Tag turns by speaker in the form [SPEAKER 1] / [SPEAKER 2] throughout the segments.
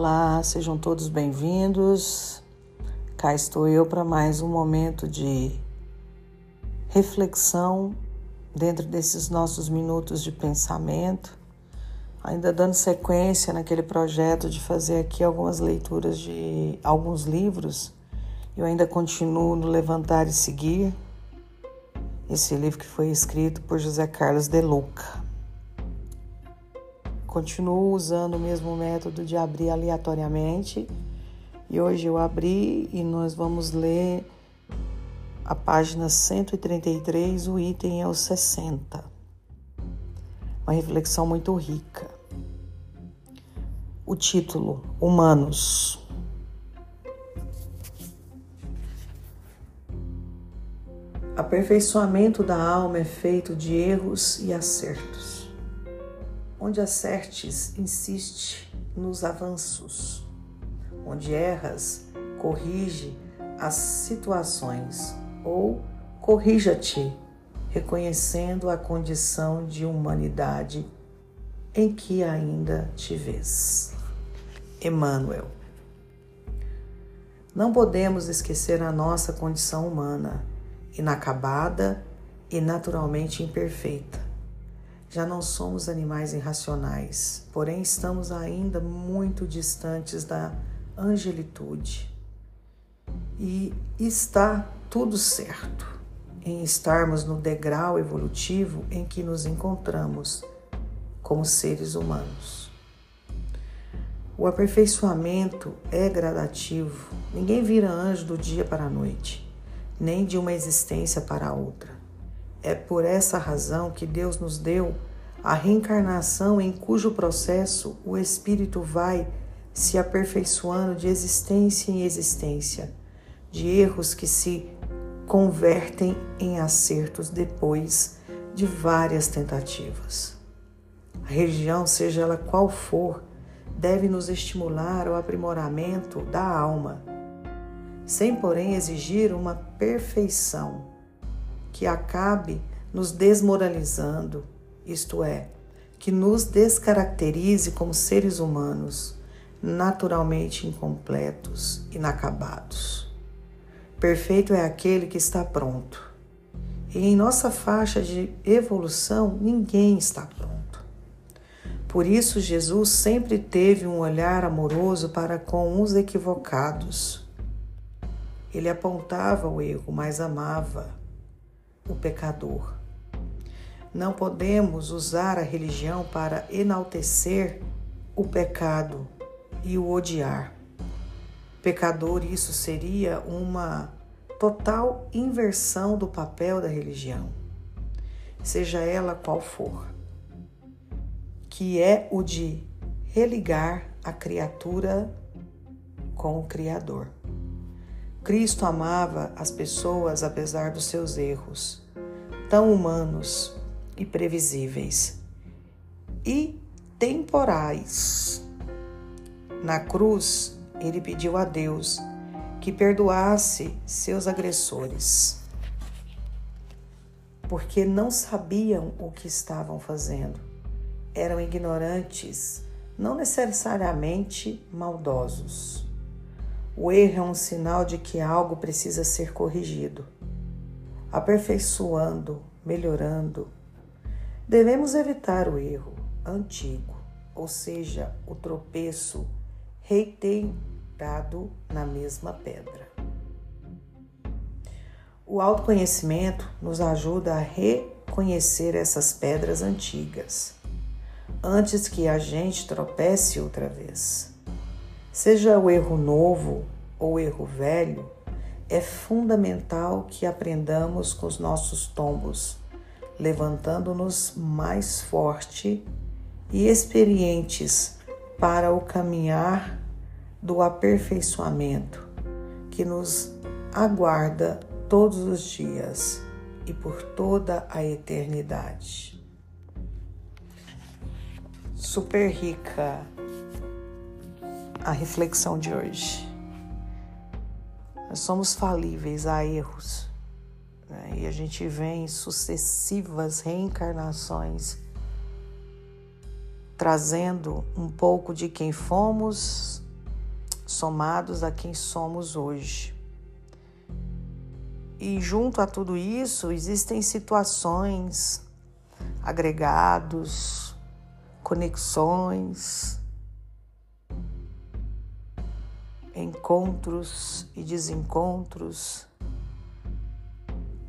[SPEAKER 1] Olá, sejam todos bem-vindos. Cá estou eu para mais um momento de reflexão dentro desses nossos minutos de pensamento, ainda dando sequência naquele projeto de fazer aqui algumas leituras de alguns livros. Eu ainda continuo no Levantar e Seguir, esse livro que foi escrito por José Carlos de Luca. Continuo usando o mesmo método de abrir aleatoriamente. E hoje eu abri e nós vamos ler a página 133, o item é o 60. Uma reflexão muito rica. O título: Humanos. Aperfeiçoamento da alma é feito de erros e acertos Onde acertes, insiste nos avanços. Onde erras, corrige as situações ou corrija-te, reconhecendo a condição de humanidade em que ainda te vês. Emmanuel. Não podemos esquecer a nossa condição humana, inacabada e naturalmente imperfeita já não somos animais irracionais, porém estamos ainda muito distantes da angelitude. E está tudo certo em estarmos no degrau evolutivo em que nos encontramos como seres humanos. O aperfeiçoamento é gradativo. Ninguém vira anjo do dia para a noite, nem de uma existência para a outra. É por essa razão que Deus nos deu a reencarnação, em cujo processo o espírito vai se aperfeiçoando de existência em existência, de erros que se convertem em acertos depois de várias tentativas. A religião, seja ela qual for, deve nos estimular ao aprimoramento da alma, sem porém exigir uma perfeição que acabe nos desmoralizando, isto é, que nos descaracterize como seres humanos, naturalmente incompletos, inacabados. Perfeito é aquele que está pronto. E em nossa faixa de evolução, ninguém está pronto. Por isso, Jesus sempre teve um olhar amoroso para com os equivocados. Ele apontava o erro, mas amava o pecador. Não podemos usar a religião para enaltecer o pecado e o odiar. Pecador, isso seria uma total inversão do papel da religião, seja ela qual for, que é o de religar a criatura com o Criador. Cristo amava as pessoas apesar dos seus erros, tão humanos e previsíveis e temporais. Na cruz, ele pediu a Deus que perdoasse seus agressores, porque não sabiam o que estavam fazendo. Eram ignorantes, não necessariamente maldosos. O erro é um sinal de que algo precisa ser corrigido, aperfeiçoando, melhorando. Devemos evitar o erro antigo, ou seja, o tropeço reiterado na mesma pedra. O autoconhecimento nos ajuda a reconhecer essas pedras antigas antes que a gente tropece outra vez. Seja o erro novo ou erro velho, é fundamental que aprendamos com os nossos tombos, levantando-nos mais forte e experientes para o caminhar do aperfeiçoamento que nos aguarda todos os dias e por toda a eternidade. Super rica a reflexão de hoje. Nós somos falíveis a erros né? e a gente vem sucessivas reencarnações trazendo um pouco de quem fomos somados a quem somos hoje. E junto a tudo isso, existem situações, agregados, conexões, encontros e desencontros.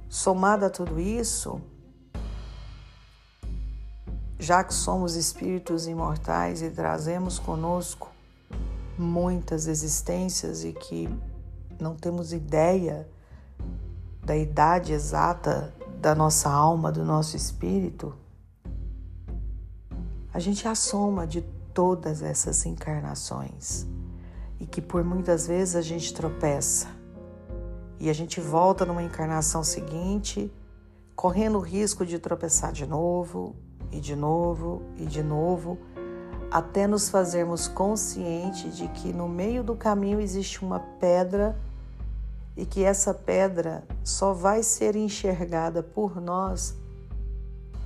[SPEAKER 1] Somado a tudo isso, já que somos espíritos imortais e trazemos conosco muitas existências e que não temos ideia da idade exata da nossa alma, do nosso espírito, a gente é a soma de todas essas encarnações e que por muitas vezes a gente tropeça. E a gente volta numa encarnação seguinte, correndo o risco de tropeçar de novo e de novo e de novo, até nos fazermos conscientes de que no meio do caminho existe uma pedra e que essa pedra só vai ser enxergada por nós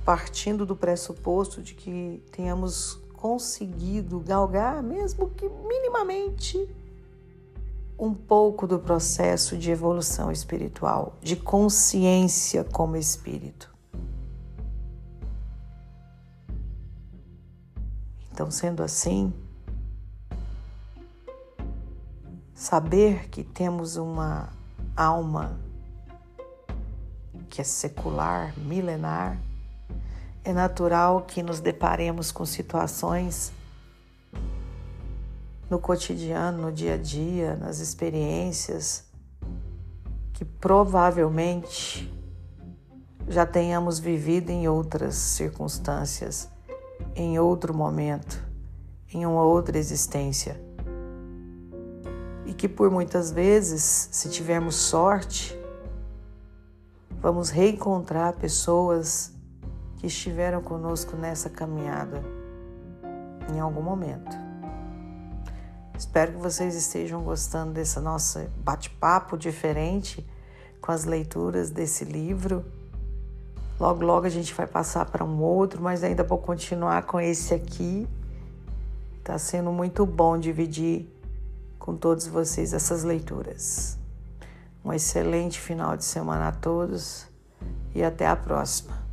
[SPEAKER 1] partindo do pressuposto de que tenhamos conseguido galgar, mesmo que minimamente, um pouco do processo de evolução espiritual, de consciência como espírito. Então, sendo assim, saber que temos uma alma que é secular, milenar, é natural que nos deparemos com situações no cotidiano, no dia a dia, nas experiências, que provavelmente já tenhamos vivido em outras circunstâncias, em outro momento, em uma outra existência. E que por muitas vezes, se tivermos sorte, vamos reencontrar pessoas que estiveram conosco nessa caminhada em algum momento. Espero que vocês estejam gostando desse nosso bate-papo diferente com as leituras desse livro. Logo, logo a gente vai passar para um outro, mas ainda vou continuar com esse aqui. Está sendo muito bom dividir com todos vocês essas leituras. Um excelente final de semana a todos e até a próxima.